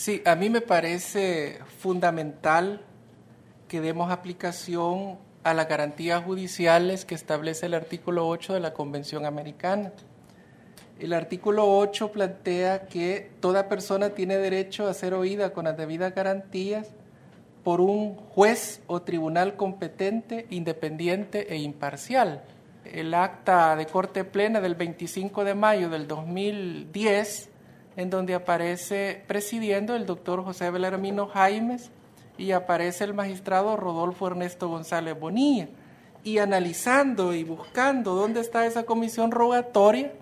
Sí, a mí me parece fundamental que demos aplicación a las garantías judiciales que establece el artículo 8 de la Convención Americana. El artículo 8 plantea que toda persona tiene derecho a ser oída con las debidas garantías por un juez o tribunal competente, independiente e imparcial. El acta de corte plena del 25 de mayo del 2010, en donde aparece presidiendo el doctor José Belarmino Jaimes y aparece el magistrado Rodolfo Ernesto González Bonilla. Y analizando y buscando dónde está esa comisión rogatoria,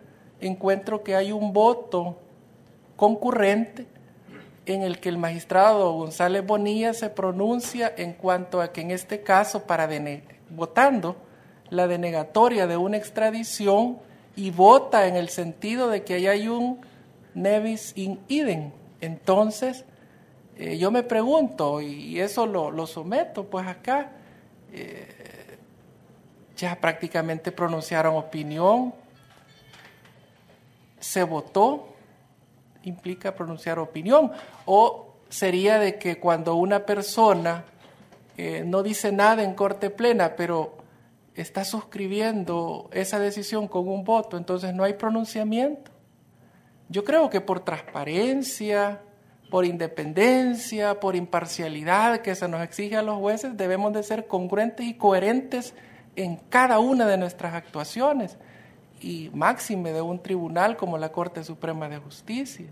encuentro que hay un voto concurrente en el que el magistrado González Bonilla se pronuncia en cuanto a que en este caso, para votando la denegatoria de una extradición y vota en el sentido de que ahí hay un nevis in idem. Entonces, eh, yo me pregunto, y eso lo, someto, pues acá eh, ya prácticamente pronunciaron opinión, se votó, implica pronunciar opinión, o sería de que cuando una persona eh, no dice nada en corte plena, pero está suscribiendo esa decisión con un voto, entonces no hay pronunciamiento. Yo creo que por transparencia, por independencia, por imparcialidad que se nos exige a los jueces, debemos de ser congruentes y coherentes en cada una de nuestras actuaciones y máxime de un tribunal como la Corte Suprema de Justicia.